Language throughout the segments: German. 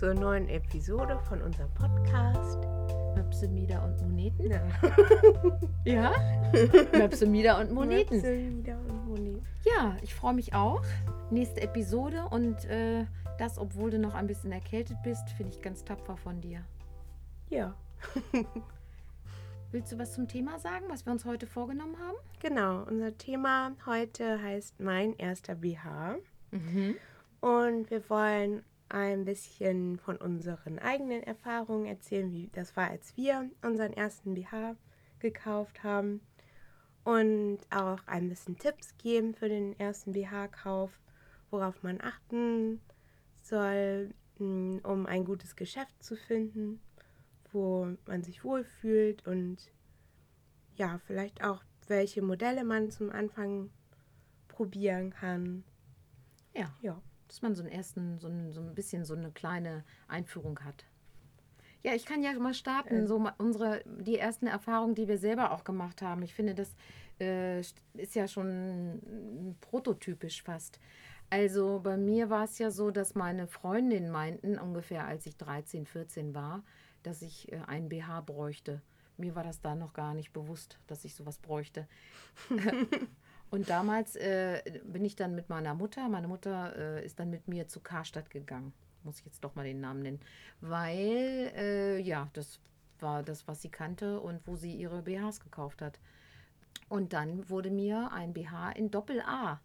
zur neuen Episode von unserem Podcast. Möpse, Mieder und Moneten? Ja. Ja? Möpse, Mieder und Moneten. Möpse, Mieder und Moneten. Ja, ich freue mich auch. Nächste Episode und äh, das, obwohl du noch ein bisschen erkältet bist, finde ich ganz tapfer von dir. Ja, Willst du was zum Thema sagen, was wir uns heute vorgenommen haben? genau. Unser Thema heute heißt Mein erster BH. Mhm. Und wir wollen ein bisschen von unseren eigenen Erfahrungen erzählen, wie das war, als wir unseren ersten BH gekauft haben. Und auch ein bisschen Tipps geben für den ersten BH-Kauf, worauf man achten soll, mh, um ein gutes Geschäft zu finden, wo man sich wohlfühlt und ja, vielleicht auch welche Modelle man zum Anfang probieren kann. Ja, Ja. Dass man so einen ersten, so ein, so ein bisschen so eine kleine Einführung hat. Ja, ich kann ja mal starten, Äh. so unsere, die ersten Erfahrungen, die wir selber auch gemacht haben. Ich finde, das äh, ist ja schon mm, prototypisch fast. Also bei mir war es ja so, dass meine Freundinnen meinten, ungefähr als ich 13, 14 war, dass ich äh, einen BH bräuchte. Mir war das da noch gar nicht bewusst, dass ich sowas bräuchte. Und damals äh, bin ich dann mit meiner Mutter, meine Mutter äh, ist dann mit mir zu Karstadt gegangen. Muss ich jetzt doch mal den Namen nennen. Weil, äh, ja, das war das, was sie kannte und wo sie ihre BHs gekauft hat. Und dann wurde mir ein BH in Doppel A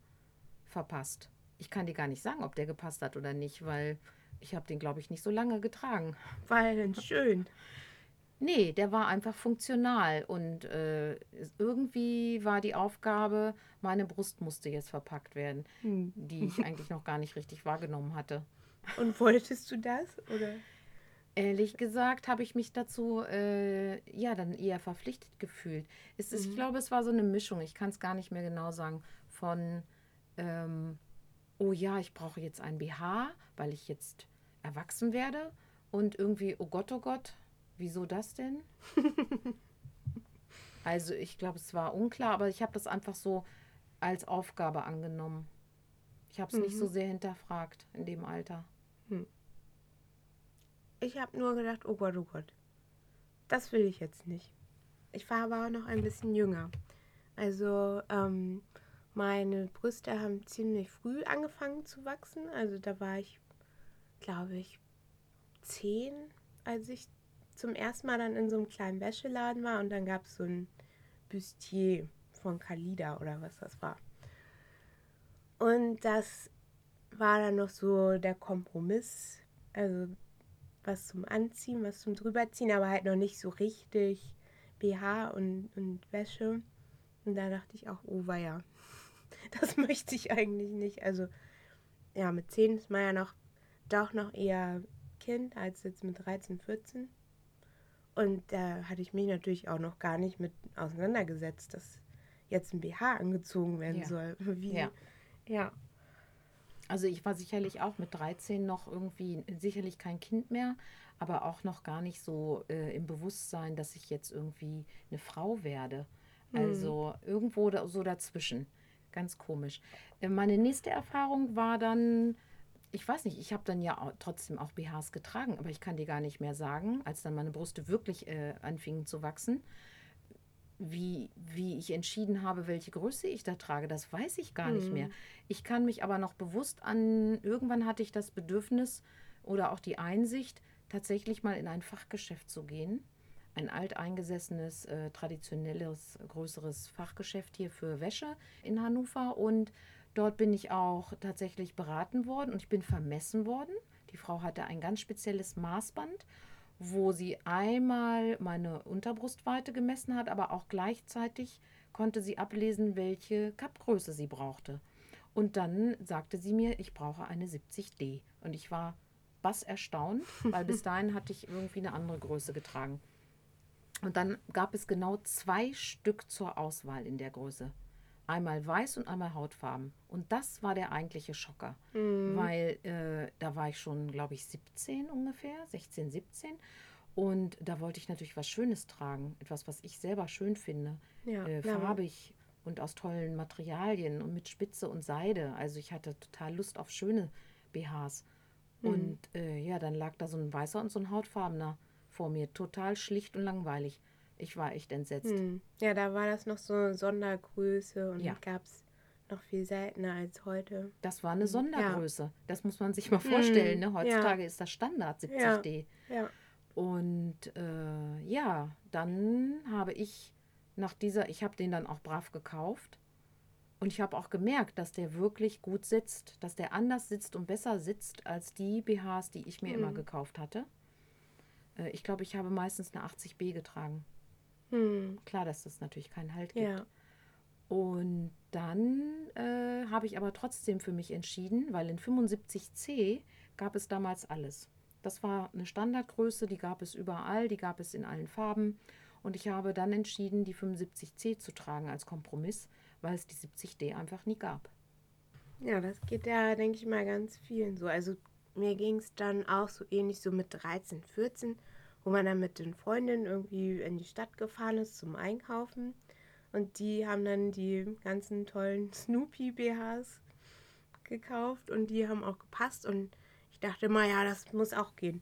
verpasst. Ich kann dir gar nicht sagen, ob der gepasst hat oder nicht, weil ich habe den, glaube ich, nicht so lange getragen. Denn schön. Nee, der war einfach funktional und äh, irgendwie war die Aufgabe, meine Brust musste jetzt verpackt werden, Hm. die ich eigentlich noch gar nicht richtig wahrgenommen hatte. Und wolltest du das? Oder? Ehrlich gesagt habe ich mich dazu äh, ja dann eher verpflichtet gefühlt. Es ist, Ich glaube, es war so eine Mischung, ich kann es gar nicht mehr genau sagen, von ähm, oh ja, ich brauche jetzt ein BH, weil ich jetzt erwachsen werde und irgendwie, oh Gott, oh Gott, wieso das denn? also ich glaube, es war unklar, aber ich habe das einfach so als Aufgabe angenommen. Ich habe es nicht so sehr hinterfragt in dem Alter. Ich habe nur gedacht, oh Gott, oh Gott. Das will ich jetzt nicht. Ich war aber auch noch ein bisschen jünger. Also, ähm, meine Brüste haben ziemlich früh angefangen zu wachsen. Also, da war ich, glaube ich, zehn, als ich zum ersten Mal dann in so einem kleinen Wäscheladen war. Und dann gab es so ein Bustier von Kalida oder was das war. Und das war dann noch so der Kompromiss. Also was zum Anziehen, was zum Drüberziehen, aber halt noch nicht so richtig BH und, und Wäsche. Und da dachte ich auch, oh weia, das möchte ich eigentlich nicht. Also ja, mit 10 ist man ja noch doch noch eher Kind als jetzt mit 13, 14. Und da hatte ich mich natürlich auch noch gar nicht mit auseinandergesetzt, dass jetzt ein BH angezogen werden Ja. soll. Wie, Ja. ja. Also ich war sicherlich auch mit 13 noch irgendwie sicherlich kein Kind mehr, aber auch noch gar nicht so äh, im Bewusstsein, dass ich jetzt irgendwie eine Frau werde. Also irgendwo da, so dazwischen. Ganz komisch. Äh, meine nächste Erfahrung war dann, ich weiß nicht, ich habe dann ja auch, trotzdem auch BHs getragen, aber ich kann dir gar nicht mehr sagen, als dann meine Brüste wirklich äh, anfingen zu wachsen, wie, wie ich entschieden habe, welche Größe ich da trage, das weiß ich gar nicht mehr. Ich kann mich aber noch bewusst an, irgendwann hatte ich das Bedürfnis oder auch die Einsicht, tatsächlich mal in ein Fachgeschäft zu gehen. Ein alteingesessenes, äh, traditionelles, größeres Fachgeschäft hier für Wäsche in Hannover. Und dort bin ich auch tatsächlich beraten worden und ich bin vermessen worden. Die Frau hatte ein ganz spezielles Maßband wo sie einmal meine Unterbrustweite gemessen hat, aber auch gleichzeitig konnte sie ablesen, welche Kappgröße sie brauchte. Und dann sagte sie mir, ich brauche eine 70D. Und ich war bass erstaunt, weil bis dahin hatte ich irgendwie eine andere Größe getragen. Und dann gab es genau zwei Stück zur Auswahl in der Größe. Einmal weiß und einmal hautfarben. Und das war der eigentliche Schocker, weil äh, da war ich schon, glaube ich, 17 ungefähr, 16, 17. Und da wollte ich natürlich was Schönes tragen, etwas, was ich selber schön finde, Ja, äh, ja, farbig und aus tollen Materialien und mit Spitze und Seide. Also ich hatte total Lust auf schöne BHs. Und äh, ja, Ja, dann lag da so ein weißer und so ein hautfarbener vor mir. Total schlicht und langweilig. Ich war echt entsetzt. Hm. Ja, da war das noch so eine Sondergröße und Ja. gab es noch viel seltener als heute. Das war eine Ja. Sondergröße. Das muss man sich mal vorstellen. Ne? Hm, Heutzutage ist das Standard 70D. Ja. Und äh, ja, dann habe ich nach dieser, ich habe den dann auch brav gekauft. Und ich habe auch gemerkt, dass der wirklich gut sitzt, dass der anders sitzt und besser sitzt als die BHs, die ich mir immer Mhm. gekauft hatte. Äh, ich glaube, ich habe meistens eine 80B getragen. Hm. Klar, dass das natürlich keinen Halt gibt. Ja. Und dann äh, habe ich aber trotzdem für mich entschieden, weil in 75C gab es damals alles. Das war eine Standardgröße, die gab es überall, die gab es in allen Farben. Und ich habe dann entschieden, die 75C zu tragen als Kompromiss, weil es die 70D einfach nie gab. Ja, das geht ja, denke ich mal, ganz vielen so. Also mir ging es dann auch so ähnlich so mit 13, 14, wo man dann mit den Freundinnen irgendwie in die Stadt gefahren ist zum Einkaufen. Und die haben dann die ganzen tollen Snoopy-BHs gekauft und die haben auch gepasst. Und ich dachte mal, ja, das muss auch gehen.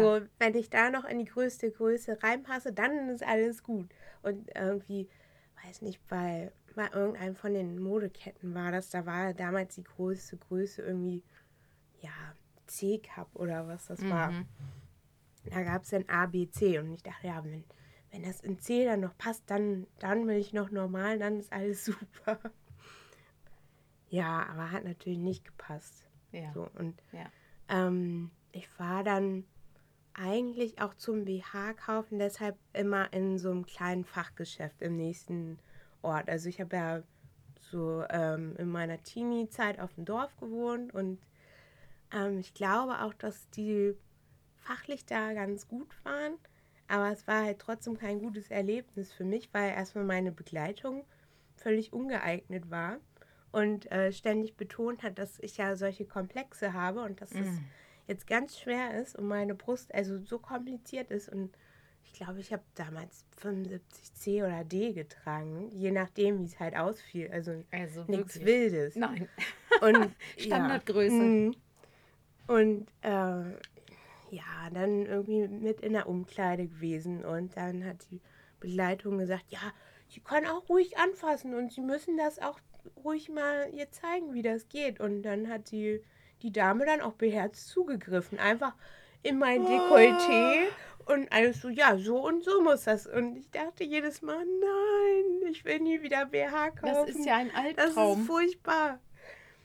So, wenn ich da noch in die größte Größe reinpasse, dann ist alles gut. Und irgendwie, weiß nicht, bei, bei irgendeinem von den Modeketten war das, da war damals die größte Größe irgendwie, ja, C-Cup oder was das war. Da gab es dann A, B, C. Und ich dachte, ja, wenn, wenn das in C dann noch passt, dann, dann bin ich noch normal, dann ist alles super. Ja, aber hat natürlich nicht gepasst. Ja. So, und Ja. ähm, ich war dann eigentlich auch zum BH kaufen, deshalb immer in so einem kleinen Fachgeschäft im nächsten Ort. Also ich habe ja so ähm, in meiner Teenie-Zeit auf dem Dorf gewohnt und ähm, ich glaube auch, dass die fachlich da ganz gut waren, aber es war halt trotzdem kein gutes Erlebnis für mich, weil erstmal meine Begleitung völlig ungeeignet war und äh, ständig betont hat, dass ich ja solche Komplexe habe und dass es Mhm. jetzt ganz schwer ist und meine Brust also so kompliziert ist und ich glaube, ich habe damals 75C oder D getragen, je nachdem, wie es halt ausfiel. Also Also nichts. Wildes. Nein. Und Standardgröße. Ja. Mhm. Und äh, ja, dann irgendwie mit in der Umkleide gewesen und dann hat die Begleitung gesagt, ja, sie können auch ruhig anfassen und sie müssen das auch ruhig mal ihr zeigen, wie das geht. Und dann hat die, die Dame dann auch beherzt zugegriffen, einfach in mein Dekolleté und alles so, ja, so und so muss das. Und ich dachte jedes Mal, nein, ich will nie wieder BH kaufen. Das ist ja ein Das Albtraum. ist furchtbar.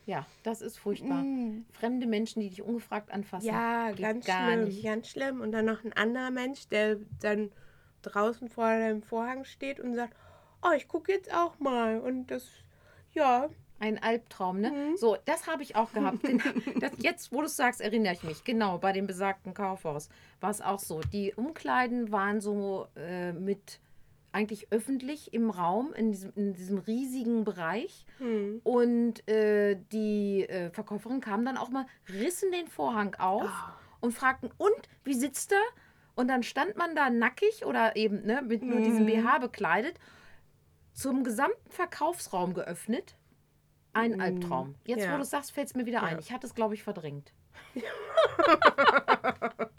Ja, das ist furchtbar. Mm. Fremde Menschen, die dich ungefragt anfassen. Ja, ganz schlimm, nicht. ganz schlimm. Und dann noch ein anderer Mensch, der dann draußen vor deinem Vorhang steht und sagt, oh, ich gucke jetzt auch mal. Und das, ja, Ein Albtraum, ne? Mhm. So, das habe ich auch gehabt. Das, jetzt, wo du es sagst, erinnere ich mich. Genau, bei dem besagten Kaufhaus war es auch so. Die Umkleiden waren so äh, mit eigentlich öffentlich im Raum, in diesem, in diesem riesigen Bereich. hm. Und äh, die äh, Verkäuferin kam dann auch mal, rissen den Vorhang auf und fragten, und, wie sitzt er? Und dann stand man da nackig oder eben ne, mit nur diesem Mhm. BH bekleidet, zum gesamten Verkaufsraum geöffnet. Ein Mhm. Albtraum. Jetzt, Ja. wo du es sagst, fällt es mir wieder Ja. ein. Ich hatte es, glaube ich, verdrängt.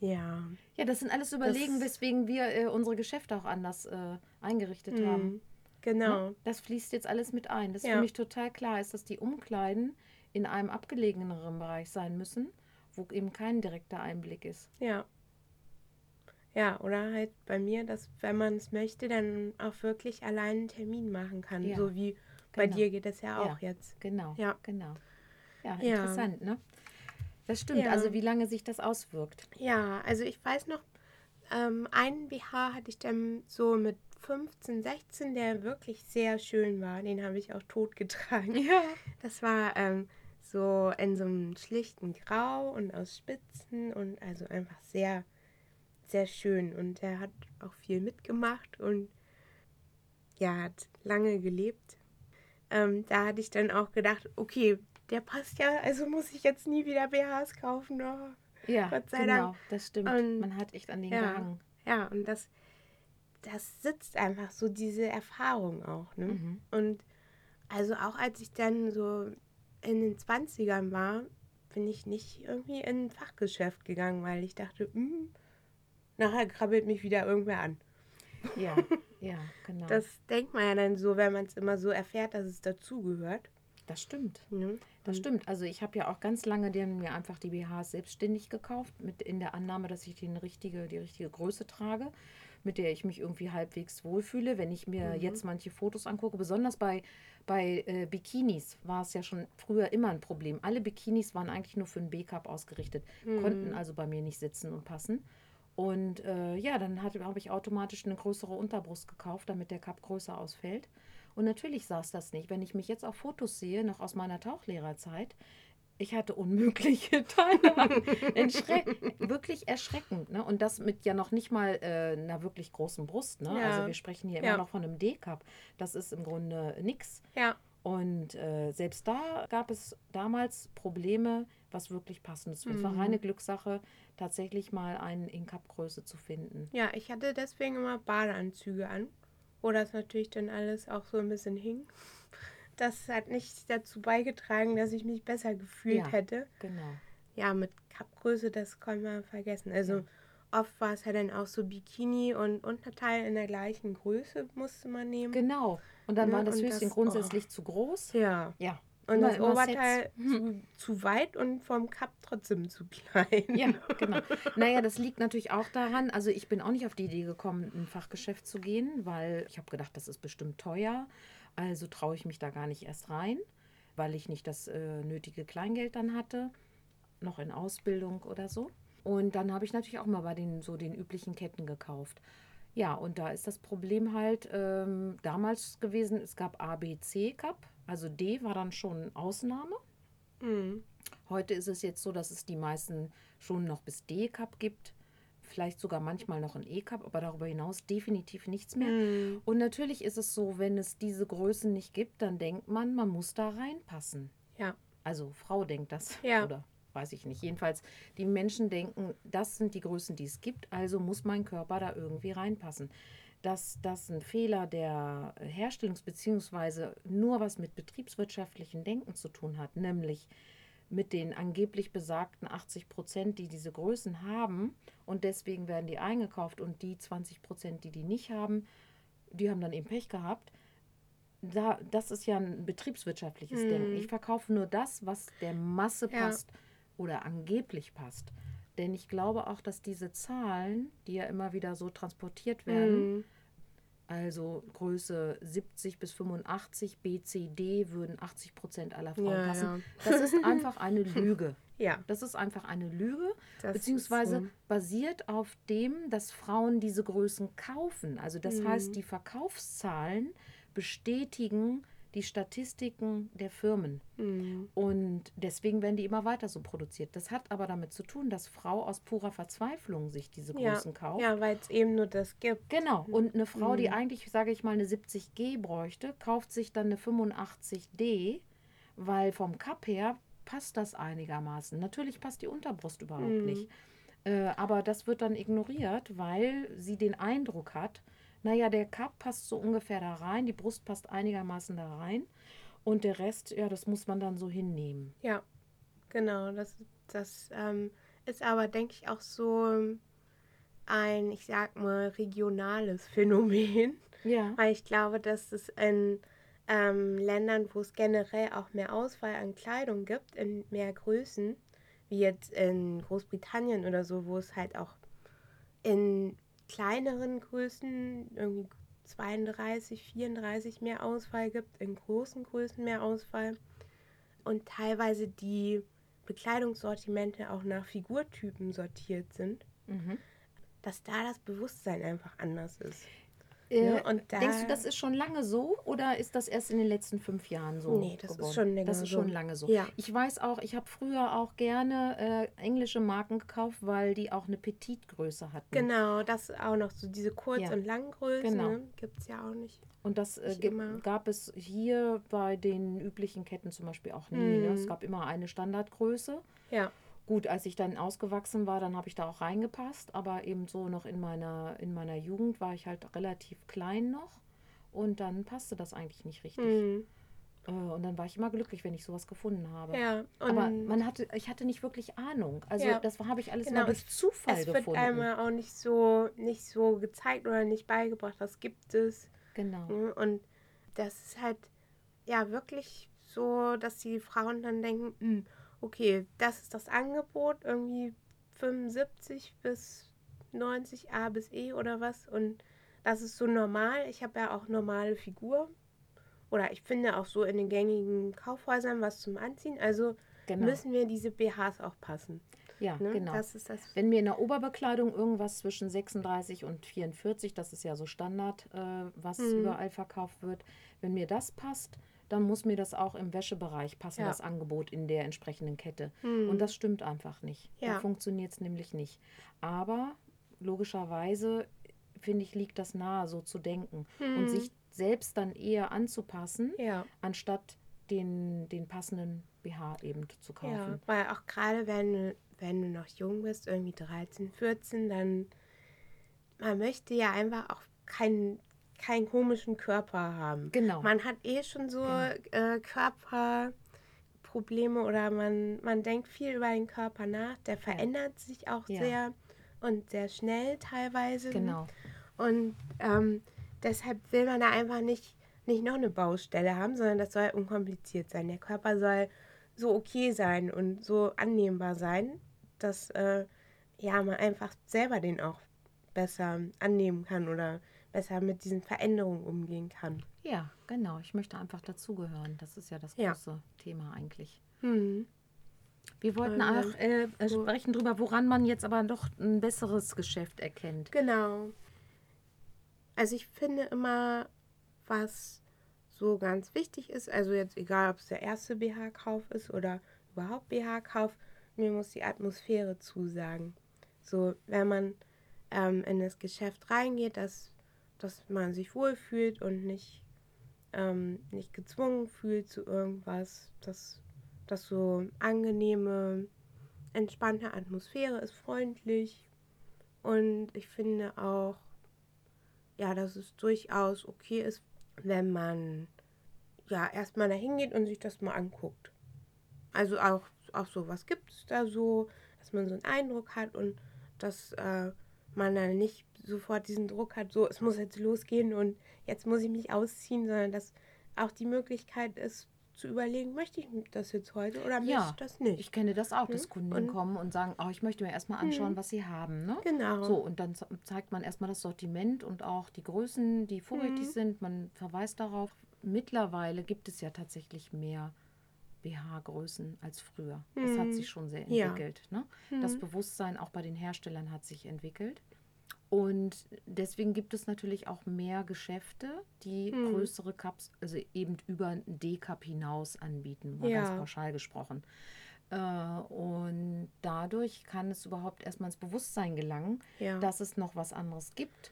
ja. Ja, das sind alles Überlegen, weswegen wir äh, unsere Geschäfte auch anders äh, eingerichtet haben. Hm. Genau. Ne? Das fließt jetzt alles mit ein. Das Ja. für mich total klar ist, dass die Umkleiden in einem abgelegeneren Bereich sein müssen, wo eben kein direkter Einblick ist. Ja. Ja, oder halt bei mir, dass wenn man es möchte, dann auch wirklich allein einen Termin machen kann. Ja, So wie bei genau. dir geht es ja auch Ja. jetzt. Genau. Ja. Genau. Ja. interessant, ne? Das stimmt. Ja. Also wie lange sich das auswirkt. Ja, also ich weiß noch, ähm, einen BH hatte ich dann so mit 15, 16, der wirklich sehr schön war. Den habe ich auch tot getragen. Ja. Das war ähm, so in so einem schlichten Grau und aus Spitzen und also einfach sehr, sehr schön. Und der hat auch viel mitgemacht und ja, hat lange gelebt. Ähm, da hatte ich dann auch gedacht, okay, der passt ja, also muss ich jetzt nie wieder BHs kaufen. Oh. Ja, Gott sei genau. Dank. Das stimmt. Und- Man hat echt an den ja. gehangen. Ja, und das, das sitzt einfach so, diese Erfahrung auch. Ne? Mhm. Und also auch als ich dann so in den 20ern war, bin ich nicht irgendwie in ein Fachgeschäft gegangen, weil ich dachte, hm, nachher krabbelt mich wieder irgendwer an. Ja, ja, genau. Das denkt man ja dann so, wenn man es immer so erfährt, dass es dazugehört. Das stimmt. Ne? Das stimmt. Also ich habe ja auch ganz lange den, mir einfach die BHs selbstständig gekauft, mit in der Annahme, dass ich die, eine richtige, die richtige Größe trage, mit der ich mich irgendwie halbwegs wohlfühle. Wenn ich mir jetzt manche Fotos angucke, besonders bei, bei äh, Bikinis war es ja schon früher immer ein Problem. Alle Bikinis waren eigentlich nur für einen B-Cup ausgerichtet, konnten also bei mir nicht sitzen und passen. Und äh, ja, dann habe ich automatisch eine größere Unterbrust gekauft, damit der Cup größer ausfällt. Und natürlich saß das nicht. Wenn ich mich jetzt auf Fotos sehe, noch aus meiner Tauchlehrerzeit, ich hatte unmögliche. Entschre- wirklich erschreckend. Ne? Und das mit ja noch nicht mal äh, einer wirklich großen Brust. Ne? Ja. Also wir sprechen hier Ja. immer noch von einem D-Cup. Das ist im Grunde nix. Ja, Und äh, selbst da gab es damals Probleme, was wirklich passendes. Es war Mhm. reine Glückssache, tatsächlich mal einen in Cup-Größe zu finden. ja, ich hatte deswegen immer Badeanzüge an, wo das natürlich dann alles auch so ein bisschen hing. Das hat nicht dazu beigetragen, dass ich mich besser gefühlt Ja. hätte. Genau. Ja, mit Cupgröße, das kann man vergessen. Also Ja. oft war es ja dann auch so Bikini und Unterteil in der gleichen Größe musste man nehmen. Genau. Und dann Ne, war das Höschen das- grundsätzlich zu groß. ja. Ja. Und das Oberteil zu, zu weit und vom Cup trotzdem zu klein. Ja, genau. Naja, das liegt natürlich auch daran, also ich bin auch nicht auf die Idee gekommen, in ein Fachgeschäft zu gehen, weil ich habe gedacht, das ist bestimmt teuer. Also traue ich mich da gar nicht erst rein, weil ich nicht das äh, nötige Kleingeld dann hatte, noch in Ausbildung oder so. Und dann habe ich natürlich auch mal bei den so den üblichen Ketten gekauft. Ja, und da ist das Problem halt ähm, damals gewesen, es gab A, B, C Cup. Also D war dann schon Ausnahme. Mhm. Heute ist es jetzt so, dass es die meisten schon noch bis D-Cup gibt. Vielleicht sogar manchmal noch ein E-Cup, aber darüber hinaus definitiv nichts mehr. Mhm. Und natürlich ist es so, wenn es diese Größen nicht gibt, dann denkt man, man muss da reinpassen. Ja. Also Frau denkt das. Ja. Oder weiß ich nicht. Jedenfalls, die Menschen denken, das sind die Größen, die es gibt, also muss mein Körper da irgendwie reinpassen. Dass das ein Fehler der Herstellungs- bzw. nur was mit betriebswirtschaftlichen Denken zu tun hat, nämlich mit den angeblich besagten 80 Prozent, die diese Größen haben und deswegen werden die eingekauft und die 20 Prozent, die die nicht haben, die haben dann eben Pech gehabt. Da, das ist ja ein betriebswirtschaftliches Hm. Denken. Ich verkaufe nur das, was der Masse Ja. Oder angeblich passt. Denn ich glaube auch, dass diese Zahlen, die ja immer wieder so transportiert werden, Mhm. also Größe 70 bis 85, B, C, D würden 80 Prozent aller Frauen Ja, passen. ja. Das ist einfach eine Lüge. Ja, Das ist einfach eine Lüge, das beziehungsweise so. basiert auf dem, dass Frauen diese Größen kaufen. Also das Mhm. heißt, die Verkaufszahlen bestätigen die Statistiken der Firmen. Mhm. Und deswegen werden die immer weiter so produziert. Das hat aber damit zu tun, dass Frau aus purer Verzweiflung sich diese Ja, Größen kauft. ja weil es eben nur das gibt. Genau. Und eine Frau, die Mhm. eigentlich, sage ich mal, eine 70G bräuchte, kauft sich dann eine 85D, weil vom Cup her passt das einigermaßen. Natürlich passt die Unterbrust überhaupt Mhm. nicht. Äh, aber das wird dann ignoriert, weil sie den Eindruck hat, naja, der Cup passt so ungefähr da rein, die Brust passt einigermaßen da rein und der Rest, ja, das muss man dann so hinnehmen. Ja, genau. Das, das ähm, ist aber, denke ich, auch so ein, ich sag mal, regionales Phänomen. Ja. Weil ich glaube, dass es in ähm, Ländern, wo es generell auch mehr Auswahl an Kleidung gibt, in mehr Größen, wie jetzt in Großbritannien oder so, wo es halt auch in kleineren Größen, irgendwie 32, 34 mehr Auswahl gibt, in großen Größen mehr Auswahl und teilweise die Bekleidungssortimente auch nach Figurtypen sortiert sind, Mhm. dass da das Bewusstsein einfach anders ist. Äh, Ja, und da- denkst du, das ist schon lange so oder ist das erst in den letzten fünf Jahren so? Nee, das ist geworden? schon länger Das ist so. schon lange so. Ja. Ich weiß auch, ich habe früher auch gerne äh, englische Marken gekauft, weil die auch eine Petitgröße hatten. Genau, das auch noch so diese Kurz- Ja. und Langgrößen Genau. ne? gibt es ja auch nicht. Und das äh, gab es hier bei den üblichen Ketten zum Beispiel auch nie. Ne? Mhm. Es gab immer eine Standardgröße. Ja, Gut, als ich dann ausgewachsen war, dann habe ich da auch reingepasst, aber eben so noch in meiner, in meiner Jugend war ich halt relativ klein noch und dann passte das eigentlich nicht richtig. hm. Äh, Und dann war ich immer glücklich, wenn ich sowas gefunden habe. Ja, Aber man hatte, ich hatte nicht wirklich Ahnung. Also Ja. das habe ich alles Genau, mal durch Zufall es wird gefunden. einmal auch nicht so, nicht so gezeigt oder nicht beigebracht, was gibt es. genau. Ne? Und das ist halt ja wirklich so, dass die Frauen dann denken, "Hm, okay, das ist das Angebot, irgendwie 75 bis 90 A bis E oder was. Und das ist so normal. Ich habe ja auch normale Figur. Oder ich finde auch so in den gängigen Kaufhäusern was zum Anziehen. Also Genau. müssen mir diese BHs auch passen. ja, Ne? genau. Das ist das. Wenn mir in der Oberbekleidung irgendwas zwischen 36 und 44, das ist ja so Standard, äh, was Mhm. überall verkauft wird, wenn mir das passt, dann muss mir das auch im Wäschebereich passen, Ja. das Angebot in der entsprechenden Kette. Hm. Und das stimmt einfach nicht. Da Ja. funktioniert es nämlich nicht. Aber logischerweise, finde ich, liegt das nahe, so zu denken und Hm. sich selbst dann eher anzupassen, Ja. anstatt den, den passenden BH eben zu kaufen. Ja, weil auch gerade wenn du, wenn du noch jung bist, irgendwie 13, 14, dann man möchte ja einfach auch keinen keinen komischen Körper haben. Genau. Man hat eh schon so äh, Körperprobleme oder man, man denkt viel über den Körper nach. Der verändert sich auch Ja. sehr und sehr schnell teilweise. Genau. Und ähm, deshalb will man da einfach nicht, nicht noch eine Baustelle haben, sondern das soll unkompliziert sein. Der Körper soll so okay sein und so annehmbar sein, dass äh, ja, man einfach selber den auch besser annehmen kann oder besser mit diesen Veränderungen umgehen kann. Ja, genau. Ich möchte einfach dazugehören. Das ist ja das Ja. große Thema eigentlich. Hm. Wir wollten Ähm, auch äh, äh, sprechen darüber, woran man jetzt aber doch ein besseres Geschäft erkennt. Genau. Also ich finde immer, was so ganz wichtig ist, also jetzt egal, ob es der erste BH-Kauf ist oder überhaupt BH-Kauf, mir muss die Atmosphäre zusagen. So, wenn man ähm, in das Geschäft reingeht, dass, dass man sich wohlfühlt und nicht, ähm, nicht gezwungen fühlt zu irgendwas, dass das so angenehme, entspannte Atmosphäre ist, freundlich. Und ich finde auch, ja, dass es durchaus okay ist, wenn man ja erstmal dahin geht und sich das mal anguckt. Also auch, auch so, was gibt es da so, dass man so einen Eindruck hat und dass äh, man dann nicht sofort diesen Druck hat, so, es muss jetzt losgehen und jetzt muss ich mich ausziehen, sondern dass auch die Möglichkeit ist, zu überlegen, möchte ich das jetzt heute oder möchte Ja, ich das nicht. Ich kenne das auch, dass Mhm. Kunden Und- kommen und sagen, oh, ich möchte mir erstmal anschauen, Mhm. was sie haben. Ne? genau. So, und dann ze- zeigt man erstmal das Sortiment und auch die Größen, die vorrätig Mhm. sind. Man verweist darauf. Mittlerweile gibt es ja tatsächlich mehr BH-Größen als früher. Das hat Mhm. sich schon sehr Ja. entwickelt. Ne? Das Mhm. Bewusstsein auch bei den Herstellern hat sich entwickelt. Und deswegen gibt es natürlich auch mehr Geschäfte, die Mhm. größere Cups, also eben über ein D-Cup hinaus anbieten, mal ganz Ja. pauschal gesprochen. Äh, und dadurch kann es überhaupt erstmal ins Bewusstsein gelangen, ja. dass es noch was anderes gibt.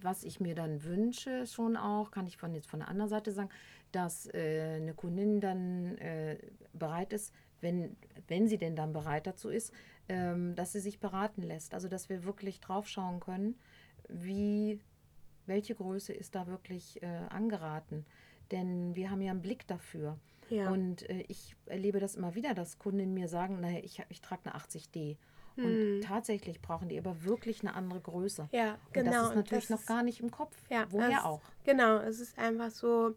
Was ich mir dann wünsche, schon auch, kann ich von jetzt von der anderen Seite sagen, dass äh, eine Kundin dann äh, bereit ist, wenn, wenn sie denn dann bereit dazu ist, ähm, dass sie sich beraten lässt. Also dass wir wirklich drauf schauen können, wie, welche Größe ist da wirklich äh, angeraten. Denn wir haben ja einen Blick dafür. ja. Und äh, ich erlebe das immer wieder, dass Kunden mir sagen, naja, ich, ich trage eine 80D. Hm. Und tatsächlich brauchen die aber wirklich eine andere Größe. ja, Und genau. das ist und natürlich das noch ist- gar nicht im Kopf. Ja, Woher auch? Genau, es ist einfach so,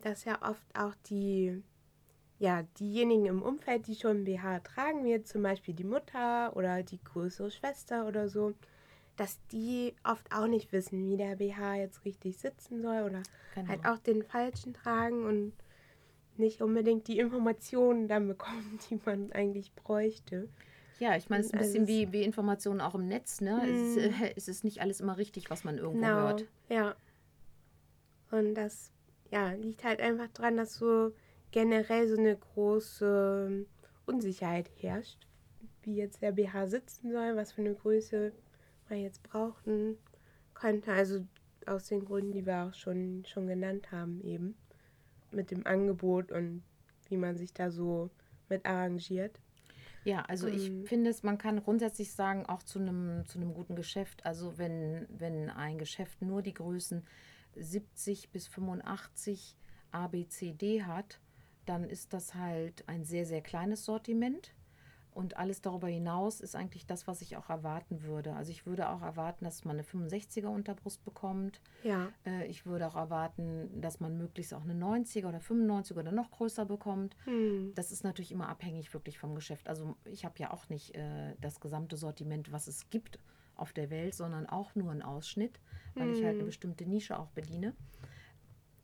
dass ja oft auch die, ja, diejenigen im Umfeld, die schon BH tragen, wie zum Beispiel die Mutter oder die größere Schwester oder so, dass die oft auch nicht wissen, wie der BH jetzt richtig sitzen soll oder Genau. halt auch den falschen tragen und nicht unbedingt die Informationen dann bekommen, die man eigentlich bräuchte. Ja, ich meine, es ist ein Also bisschen es- wie, wie Informationen auch im Netz. Ne? Es, ist, äh, es ist nicht alles immer richtig, was man irgendwo hört. Ja. Und das ja, liegt halt einfach dran, dass so generell so eine große Unsicherheit herrscht, wie jetzt der BH sitzen soll, was für eine Größe man jetzt brauchen könnte. Also aus den Gründen, die wir auch schon, schon genannt haben, eben. Mit dem Angebot und wie man sich da so mit arrangiert. Ja, also ich Mhm. finde es, man kann grundsätzlich sagen, auch zu einem, zu einem guten Geschäft, also wenn, wenn ein Geschäft nur die Größen 70 bis 85 A, B, C, D hat, dann ist das halt ein sehr, sehr kleines Sortiment. Und alles darüber hinaus ist eigentlich das, was ich auch erwarten würde. Also ich würde auch erwarten, dass man eine 65er Unterbrust bekommt. Ja. Äh, ich würde auch erwarten, dass man möglichst auch eine 90er oder 95er oder noch größer bekommt. Hm. Das ist natürlich immer abhängig wirklich vom Geschäft. Also ich habe ja auch nicht äh, das gesamte Sortiment, was es gibt auf der Welt, sondern auch nur einen Ausschnitt, weil ich halt eine bestimmte Nische auch bediene.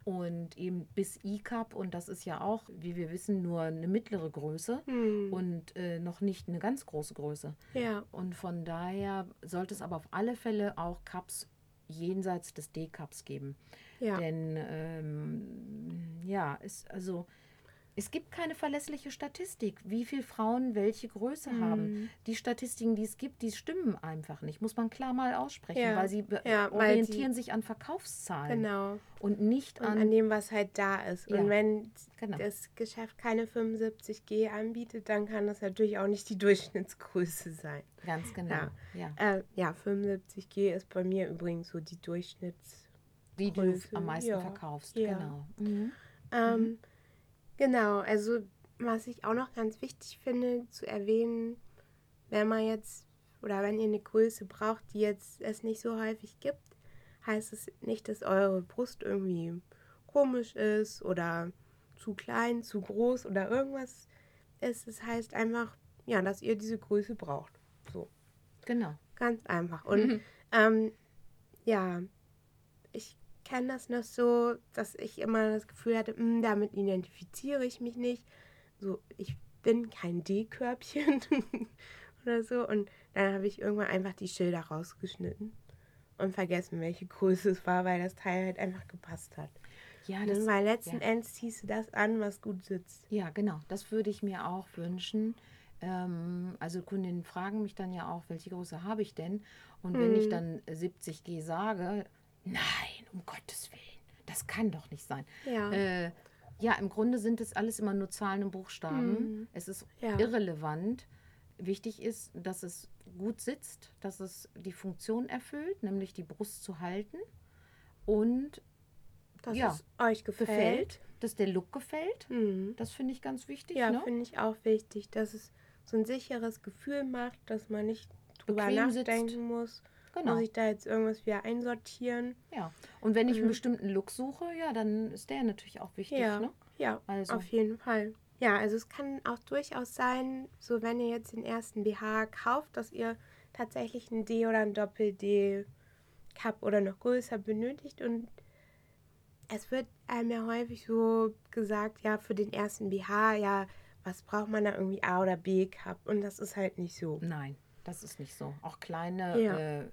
Und eben bis E-Cup, und das ist ja auch, wie wir wissen, nur eine mittlere Größe Hm. und äh, noch nicht eine ganz große Größe. Ja. Und von daher sollte es aber auf alle Fälle auch Cups jenseits des D-Cups geben. Ja. Denn ähm, ja, es, also, es gibt keine verlässliche Statistik, wie viele Frauen welche Größe Mhm. haben. Die Statistiken, die es gibt, die stimmen einfach nicht. Muss man klar mal aussprechen, Ja. weil sie Ja, weil orientieren sich an Verkaufszahlen Genau. und nicht Und an. an dem, was halt da ist. Ja. Und wenn Genau. das Geschäft keine 75G anbietet, dann kann das natürlich auch nicht die Durchschnittsgröße sein. ganz genau. Ja. Äh, ja, 75G ist bei mir übrigens so die Durchschnitts. Die du am meisten verkaufst. Ja. Genau. Mhm. Ähm, Genau, also was ich auch noch ganz wichtig finde zu erwähnen, wenn man jetzt oder wenn ihr eine Größe braucht, die jetzt es nicht so häufig gibt, heißt es nicht, dass eure Brust irgendwie komisch ist oder zu klein, zu groß oder irgendwas ist. Es heißt einfach, ja, dass ihr diese Größe braucht. So, Genau. ganz einfach. Und ähm, ja, ich kenne das noch so, dass ich immer das Gefühl hatte, "Hm, damit identifiziere ich mich nicht. So, ich bin kein D-Körbchen oder so. Und dann habe ich irgendwann einfach die Schilder rausgeschnitten und vergessen, welche Größe es war, weil das Teil halt einfach gepasst hat. Ja, das, weil letzten ja. Endes ziehst du das an, was gut sitzt. Ja, genau. Das würde ich mir auch wünschen. Ähm, also Kundinnen fragen mich dann ja auch, welche Größe habe ich denn? Und wenn Hm. ich dann 70G sage, nein, um Gottes Willen, das kann doch nicht sein. Ja. Äh, ja, im Grunde sind es alles immer nur Zahlen und Buchstaben. Hm. Es ist Ja. irrelevant. Wichtig ist, dass es gut sitzt, dass es die Funktion erfüllt, nämlich die Brust zu halten und dass ja, es euch gefällt. gefällt, dass der Look gefällt. Hm. Das finde ich ganz wichtig. Ja, ne? finde ich auch wichtig, dass es so ein sicheres Gefühl macht, dass man nicht drüber Bequem sitzt. nachdenken muss. Genau. Muss ich da jetzt irgendwas wieder einsortieren? Ja. Und wenn ich einen Mhm. bestimmten Look suche, ja, dann ist der natürlich auch wichtig. Ja, Ne? ja, Also. auf jeden Fall. Ja, also es kann auch durchaus sein, so wenn ihr jetzt den ersten BH kauft, dass ihr tatsächlich ein D oder ein Doppel-D-Cup oder noch größer benötigt und es wird einem ja häufig so gesagt, ja, für den ersten BH, ja, was braucht man da irgendwie A oder B-Cup? Und das ist halt nicht so. Nein, das ist nicht so. Auch kleine, Ja. äh,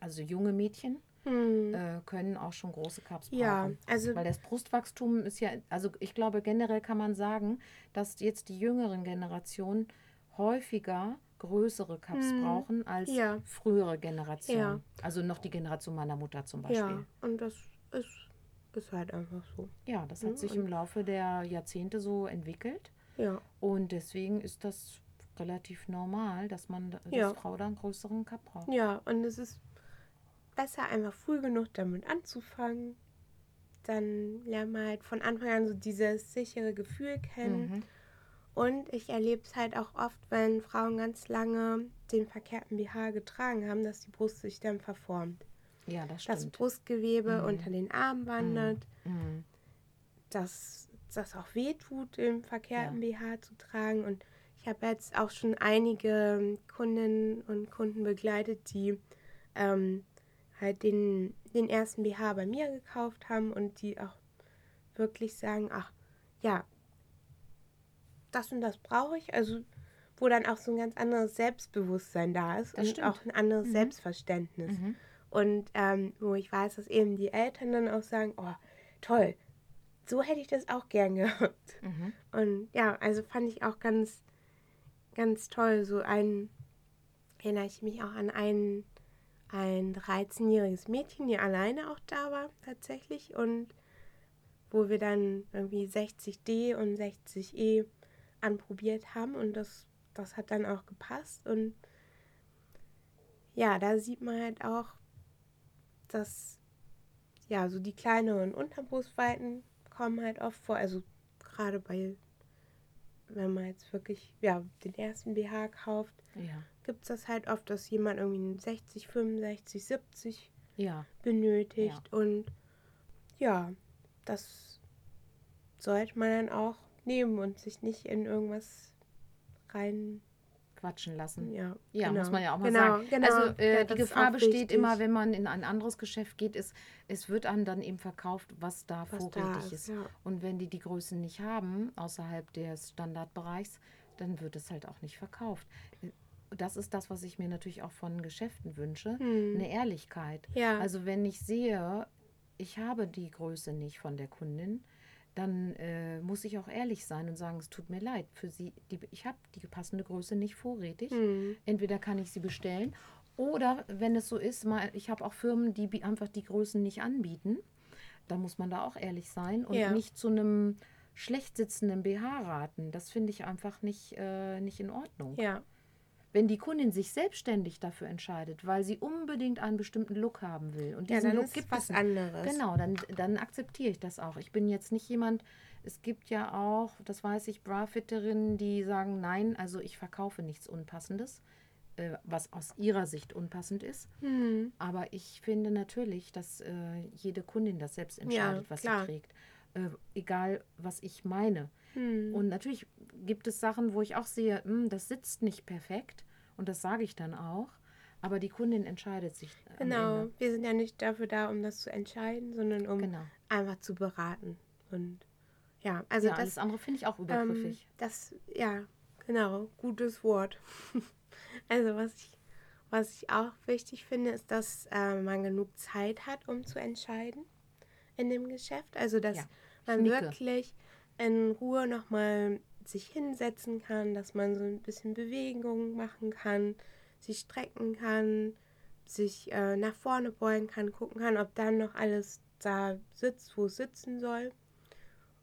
also junge Mädchen Hm. äh, können auch schon große Cups brauchen. Ja, also Weil das Brustwachstum ist ja, also ich glaube generell kann man sagen, dass jetzt die jüngeren Generationen häufiger größere Cups Hm, brauchen als ja. frühere Generationen. Ja. Also noch die Generation meiner Mutter zum Beispiel. ja, und das ist, ist halt einfach so. Ja, das hat sich im Laufe der Jahrzehnte so entwickelt. Ja, Und deswegen ist das relativ normal, dass man dass Ja. Frau da einen größeren Cup braucht. ja, und es ist besser, einfach früh genug damit anzufangen. Dann lernt man halt von Anfang an so dieses sichere Gefühl kennen. Mhm. Und ich erlebe es halt auch oft, wenn Frauen ganz lange den verkehrten BH getragen haben, dass die Brust sich dann verformt. Ja, das Das stimmt. Brustgewebe Mhm. unter den Armen wandert, Mhm. dass das auch weh tut, den verkehrten BH zu tragen. Und ich habe jetzt auch schon einige Kundinnen und Kunden begleitet, die ähm, halt den, den ersten BH bei mir gekauft haben und die auch wirklich sagen, ach ja, das und das brauche ich. Also wo dann auch so ein ganz anderes Selbstbewusstsein da ist Das und stimmt. auch ein anderes Mhm. Selbstverständnis. Mhm. Und ähm, wo ich weiß, dass eben die Eltern dann auch sagen, oh, toll, so hätte ich das auch gern gehabt. Mhm. Und ja, also fand ich auch ganz, ganz toll. So ein, erinnere ich mich auch an ein, ein 13-jähriges Mädchen, die alleine auch da war, tatsächlich. Und wo wir dann irgendwie 60D und 60E anprobiert haben. Und das, das hat dann auch gepasst. Und ja, da sieht man halt auch, dass ja, so die kleineren Unterbrustweiten kommen halt oft vor, also gerade bei, wenn man jetzt wirklich ja, den ersten BH kauft, Ja. gibt es das halt oft, dass jemand irgendwie einen 60, 65, 70 Ja. benötigt. Und ja, das sollte man dann auch nehmen und sich nicht in irgendwas rein. Quatschen lassen. Ja, Ja, genau. muss man ja auch mal genau, sagen. Genau. Also äh, Ja, die Gefahr besteht wichtig. immer, wenn man in ein anderes Geschäft geht, ist, es wird einem dann eben verkauft, was da Was da vorrätig ist, ist. ja. Und wenn die die Größen nicht haben, außerhalb des Standardbereichs, dann wird es halt auch nicht verkauft. Äh, Das ist das, was ich mir natürlich auch von Geschäften wünsche, eine Ehrlichkeit. Hm. Ja. Also wenn ich sehe, ich habe die Größe nicht von der Kundin, dann äh, muss ich auch ehrlich sein und sagen, es tut mir leid, für sie, die, ich habe die passende Größe nicht vorrätig. Hm. Entweder kann ich sie bestellen oder wenn es so ist, mal, ich habe auch Firmen, die einfach die Größen nicht anbieten. Da muss man da auch ehrlich sein und Ja. nicht zu einem schlecht sitzenden BH raten. Das finde ich einfach nicht, äh, nicht in Ordnung. ja. Wenn die Kundin sich selbstständig dafür entscheidet, weil sie unbedingt einen bestimmten Look haben will und Ja, diesen dann Look ist gibt was es anderes. Genau, dann, dann akzeptiere ich das auch. Ich bin jetzt nicht jemand, es gibt ja auch, das weiß ich, Brafitterinnen, die sagen, nein, also ich verkaufe nichts Unpassendes, äh, was aus ihrer Sicht unpassend ist. Hm. Aber ich finde natürlich, dass äh, jede Kundin das selbst entscheidet, was klar. sie trägt. Äh, egal, was ich meine. Hm. Und natürlich gibt es Sachen, wo ich auch sehe, hm, das sitzt nicht perfekt. Und das sage ich dann auch. Aber die Kundin entscheidet sich. am Genau. Wir sind ja nicht dafür da, um das zu entscheiden, sondern um Genau. einfach zu beraten. Und ja, also ja, alles das, andere finde ich auch ähm, übergriffig. das, ja, genau, gutes Wort. also was ich, was ich auch wichtig finde, ist, dass äh, man genug Zeit hat, um zu entscheiden in dem Geschäft. Also dass Ja, man nicke. wirklich in Ruhe nochmal sich hinsetzen kann, dass man so ein bisschen Bewegung machen kann, sich strecken kann, sich äh, nach vorne beugen kann, gucken kann, ob dann noch alles da sitzt, wo es sitzen soll.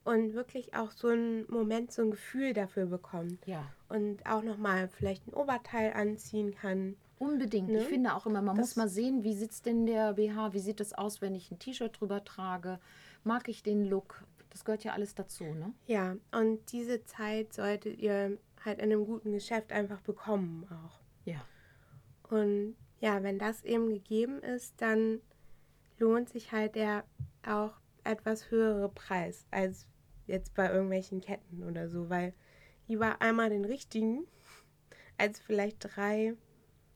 Und wirklich auch so einen Moment, so ein Gefühl dafür bekommt. ja, Und auch nochmal vielleicht ein Oberteil anziehen kann. unbedingt. Ne? Ich finde auch immer, man Das- muss mal sehen, wie sitzt denn der BH, wie sieht es aus, wenn ich ein T-Shirt drüber trage. Mag ich den Look? Das gehört ja alles dazu, ne? Ja, und diese Zeit solltet ihr halt in einem guten Geschäft einfach bekommen auch. Ja. Und ja, wenn das eben gegeben ist, dann lohnt sich halt der auch etwas höhere Preis als jetzt bei irgendwelchen Ketten oder so, weil lieber einmal den richtigen als vielleicht drei,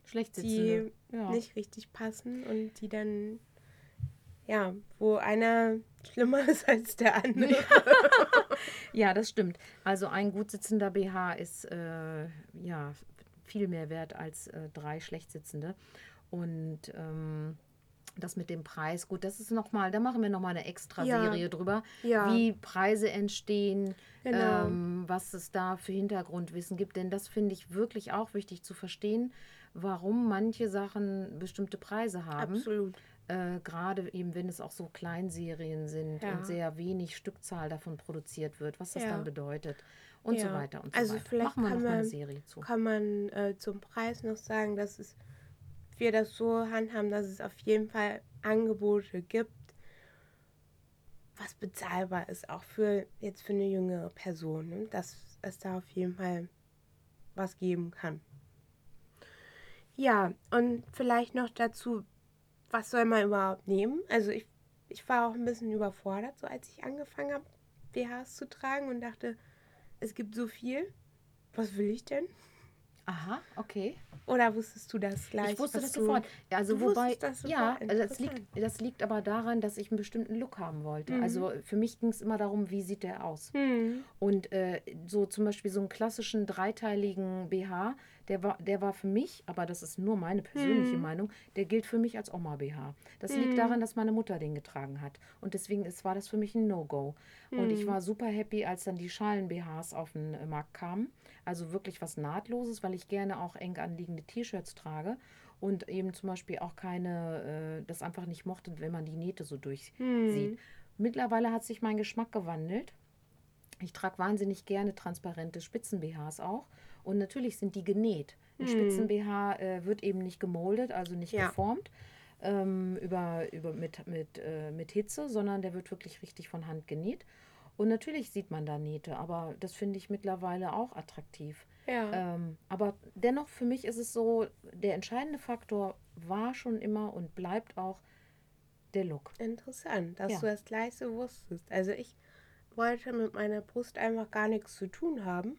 Schlecht die. Ja. nicht richtig passen und die dann, ja, wo einer schlimmer ist als der andere. Ja, das stimmt. Also ein gut sitzender BH ist äh, ja viel mehr wert als äh, drei schlecht sitzende. Und ähm, das mit dem Preis, gut, das ist nochmal, da machen wir nochmal eine extra Ja. Serie drüber, Ja. wie Preise entstehen, Genau. ähm, was es da für Hintergrundwissen gibt. Denn das finde ich wirklich auch wichtig zu verstehen, warum manche Sachen bestimmte Preise haben. Absolut. Äh, Gerade eben, wenn es auch so Kleinserien sind Ja. und sehr wenig Stückzahl davon produziert wird, was das Ja. dann bedeutet und so Ja. weiter und so Also weiter. vielleicht Machen wir kann noch mal eine man- Serie zu. kann man äh, zum Preis noch sagen, dass es, wir das so handhaben, dass es auf jeden Fall Angebote gibt, was bezahlbar ist, auch für jetzt für eine jüngere Person, ne? dass es da auf jeden Fall was geben kann. Ja, und vielleicht noch dazu, was soll man überhaupt nehmen? Also ich, ich war auch ein bisschen überfordert, so als ich angefangen habe, BHs zu tragen und dachte, es gibt so viel. Was will ich denn? Aha, okay. Oder wusstest du das gleich? ich wusste was das sofort. Ja, Also wobei, das ja, also das liegt, das liegt aber daran, dass ich einen bestimmten Look haben wollte. Mhm. Also für mich ging es immer darum, wie sieht der aus. Hm. Und äh, so zum Beispiel so einen klassischen dreiteiligen BH, der war, der war für mich, aber das ist nur meine persönliche Hm. Meinung, der gilt für mich als Oma-BH. Das Hm. liegt daran, dass meine Mutter den getragen hat. Und deswegen ist, war das für mich ein No-Go. Und ich Hm. war super happy, als dann die Schalen-BHs auf den äh, Markt kamen. Also wirklich was Nahtloses, weil ich gerne auch eng anliegende T-Shirts trage. Und eben zum Beispiel auch keine, äh, das einfach nicht mochte, wenn man die Nähte so durchsieht. Hm. Mittlerweile hat sich mein Geschmack gewandelt. Ich trage wahnsinnig gerne transparente Spitzen-BHs auch. Und natürlich sind die genäht. Ein Hm. Spitzen-BH äh, wird eben nicht gemoldet, also nicht Ja. geformt. ähm, über, über, mit, mit, äh, mit Hitze, sondern der wird wirklich richtig von Hand genäht. Und natürlich sieht man da Nähte, aber das finde ich mittlerweile auch attraktiv. Ja. Ähm, aber dennoch für mich ist es so, der entscheidende Faktor war schon immer und bleibt auch der Look. Interessant, dass Ja. du das Gleiche wusstest. Also ich wollte mit meiner Brust einfach gar nichts zu tun haben.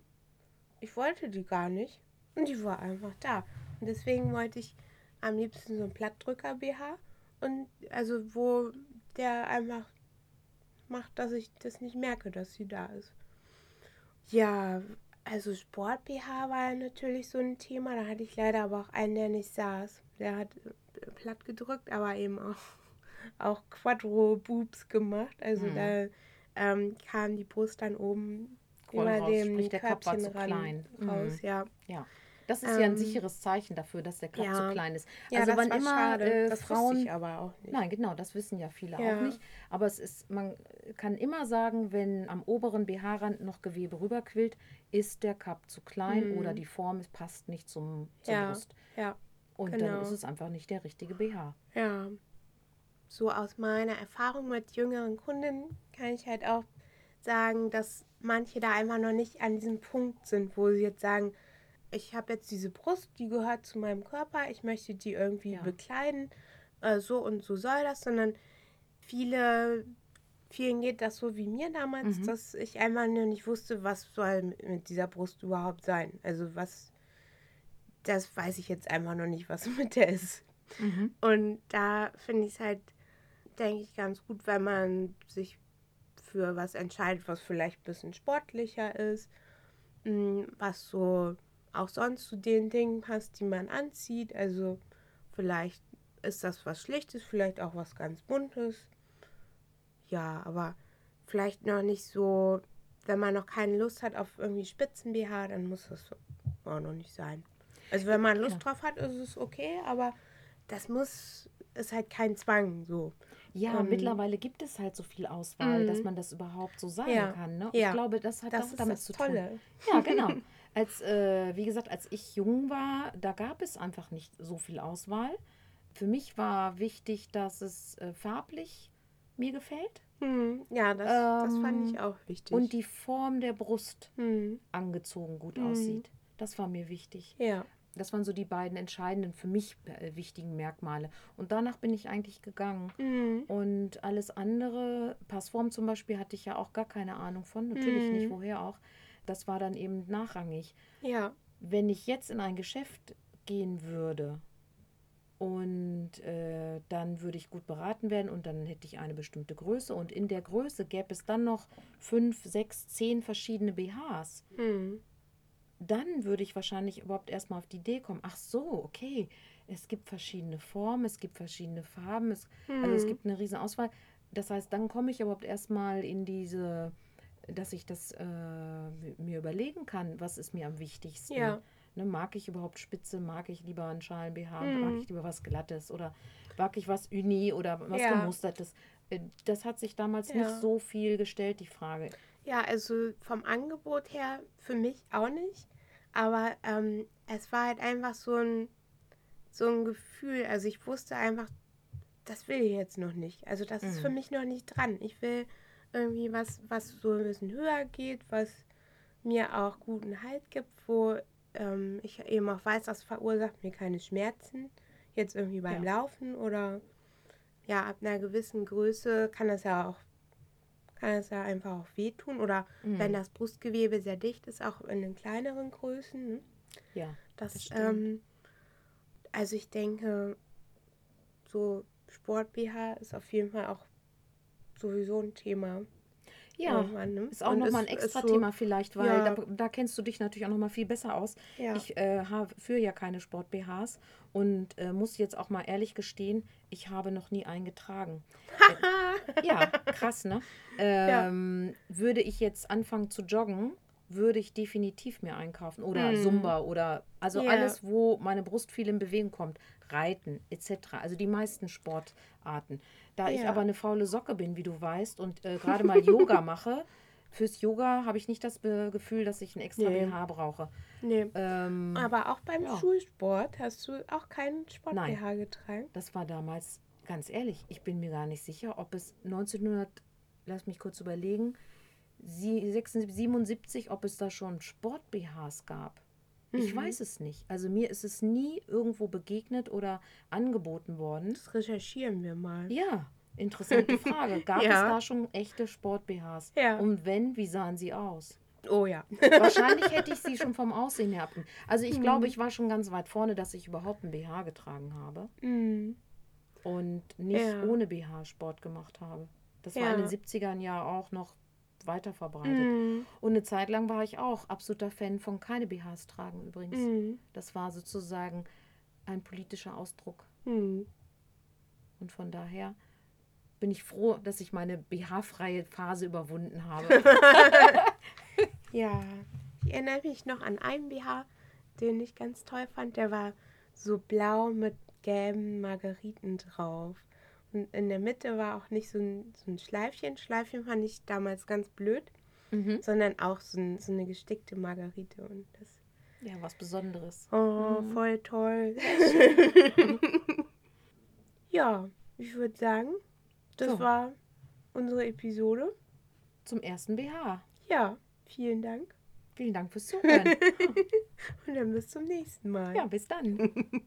Ich wollte die gar nicht. Und die war einfach da. Und deswegen wollte ich am liebsten so einen Plattdrücker-BH. Und also wo der einfach macht, dass ich das nicht merke, dass sie da ist. Ja, also Sport-BH war natürlich so ein Thema. Da hatte ich leider aber auch einen, der nicht saß. Der hat äh, platt gedrückt, aber eben auch, auch Quadro-Boobs gemacht. Also Mhm. da ähm, kam die Brust dann oben Voll über raus, dem sprich, der Cup war Körbchen zu klein. raus. Mhm. Ja, Ja. Das ist ja ein Ähm, sicheres Zeichen dafür, dass der Cup ja. zu klein ist. ja also das wann immer schade. äh, das Frauen ich aber auch nicht. Nein, genau, das wissen ja viele Ja. auch nicht. Aber es ist, man kann immer sagen, wenn am oberen BH-Rand noch Gewebe rüberquillt, ist der Cup zu klein Mhm. oder die Form passt nicht zum, zur Ja, Brust. ja. Und genau. dann ist es einfach nicht der richtige BH. Ja, so aus meiner Erfahrung mit jüngeren Kunden kann ich halt auch sagen, dass manche da einfach noch nicht an diesem Punkt sind, wo sie jetzt sagen, ich habe jetzt diese Brust, die gehört zu meinem Körper, ich möchte die irgendwie Ja. bekleiden, äh, so und so soll das, sondern viele, vielen geht das so wie mir damals, Mhm. dass ich einmal nur nicht wusste, was soll mit dieser Brust überhaupt sein. Also was, das weiß ich jetzt einfach noch nicht, was mit der ist. Mhm. Und da finde ich es halt, denke ich, ganz gut, wenn man sich für was entscheidet, was vielleicht ein bisschen sportlicher ist, mm, was so auch sonst zu den Dingen passt, die man anzieht. Also vielleicht ist das was Schlichtes, vielleicht auch was ganz Buntes. Ja, aber vielleicht noch nicht so, wenn man noch keine Lust hat auf irgendwie Spitzen-BH, dann muss das auch noch nicht sein. Also wenn man Lust Ja. drauf hat, ist es okay, aber das muss, ist halt kein Zwang so. Ja, Ähm, mittlerweile gibt es halt so viel Auswahl, Mhm. dass man das überhaupt so sagen Ja, kann. Ne? ja. Ich glaube, das hat Das auch damit zu tun. Tolle. Ja, genau. Als, äh, wie gesagt, als ich jung war, da gab es einfach nicht so viel Auswahl. Für mich war wichtig, dass es äh, farblich mir gefällt Hm, ja, das, das fand Ähm, ich auch wichtig. und die Form der Brust hm, angezogen gut Mhm. aussieht. Das war mir wichtig. ja. Das waren so die beiden entscheidenden, für mich äh, wichtigen Merkmale. Und danach bin ich eigentlich gegangen. Hm, Und alles andere, Passform zum Beispiel, hatte ich ja auch gar keine Ahnung von. Natürlich nicht, Mhm. woher auch. Das war dann eben nachrangig. ja. wenn ich jetzt in ein Geschäft gehen würde und äh, dann würde ich gut beraten werden und dann hätte ich eine bestimmte Größe und in der Größe gäbe es dann noch fünf, sechs, zehn verschiedene BHs, Hm, dann würde ich wahrscheinlich überhaupt erstmal auf die Idee kommen, ach so, okay, es gibt verschiedene Formen, es gibt verschiedene Farben, es, also es hm, gibt eine riesen Auswahl. Das heißt, dann komme ich überhaupt erstmal in diese, dass ich das äh, mir überlegen kann, was ist mir am wichtigsten. Ja. Ne, mag ich überhaupt Spitze? Mag ich lieber einen Schalen BH? Mhm. Mag ich lieber was Glattes? Oder mag ich was Uni oder was Ja. Gemustertes? Äh, Das hat sich damals Ja. nicht so viel gestellt, die Frage. Ja, also vom Angebot her für mich auch nicht. Aber ähm, es war halt einfach so ein, so ein Gefühl. Also ich wusste einfach, das will ich jetzt noch nicht. Also das ist Mhm. für mich noch nicht dran. Ich will irgendwie was, was so ein bisschen höher geht, was mir auch guten Halt gibt, wo ähm, ich eben auch weiß, das verursacht mir keine Schmerzen. Jetzt irgendwie beim Ja. Laufen oder ja, ab einer gewissen Größe kann das ja auch kann es ja einfach auch wehtun. Oder Mhm. wenn das Brustgewebe sehr dicht ist, auch in den kleineren Größen. Ne? Ja, Das, Das ähm, also ich denke, so Sport-BH ist auf jeden Fall auch sowieso ein Thema. Ja. irgendwann, ne? Ist auch nochmal ein extra so- Thema vielleicht, weil Ja. da, da kennst du dich natürlich auch nochmal viel besser aus. Ja. Ich äh, habe für ja keine Sport-BHs und äh, muss jetzt auch mal ehrlich gestehen, ich habe noch nie einen getragen. Äh, ja, krass, ne? Ähm, Würde ich jetzt anfangen zu joggen, würde ich definitiv mir einkaufen. Oder Mhm. Zumba oder also Ja. alles, wo meine Brust viel in Bewegung kommt. Reiten etc. Also die meisten Sportarten. Da ich Ja. aber eine faule Socke bin, wie du weißt, und äh, gerade mal Yoga mache, fürs Yoga habe ich nicht das Gefühl, dass ich ein extra Nee. BH brauche. Nee. Ähm, Aber auch beim ja. Schulsport hast du auch keinen Sport-BH getragen? das war damals, ganz ehrlich, ich bin mir gar nicht sicher, ob es 1900, lass mich kurz überlegen, sie- 76, 77, ob es da schon Sport-BHs gab. Ich Mhm. weiß es nicht. Also mir ist es nie irgendwo begegnet oder angeboten worden. Das recherchieren wir mal. Ja, interessante Frage. Gab Ja. es da schon echte Sport-BHs? Ja. Und wenn, wie sahen sie aus? Oh ja. Wahrscheinlich hätte ich sie schon vom Aussehen her. Also ich Mhm. glaube, ich war schon ganz weit vorne, dass ich überhaupt ein BH getragen habe Mhm. und nicht Ja. ohne BH Sport gemacht habe. Das war in den 70ern ja auch noch weiter verbreitet. Mhm. Und eine Zeit lang war ich auch absoluter Fan von keine BHs tragen übrigens. Mhm. Das war sozusagen ein politischer Ausdruck. Mhm. Und von daher bin ich froh, dass ich meine BH-freie Phase überwunden habe. Ja, ich erinnere mich noch an einen BH, den ich ganz toll fand. Der war so blau mit gelben Margeriten drauf. Und in der Mitte war auch nicht so ein, so ein Schleifchen. Schleifchen fand ich damals ganz blöd, mhm. sondern auch so, ein, so eine gestickte Margarite. Und das, Ja, was Besonderes. oh, Mhm. voll toll. ja, ich würde sagen, das So. war unsere Episode. Zum ersten BH. Ja, vielen Dank. Vielen Dank fürs Zuhören. Und dann bis zum nächsten Mal. ja, bis dann.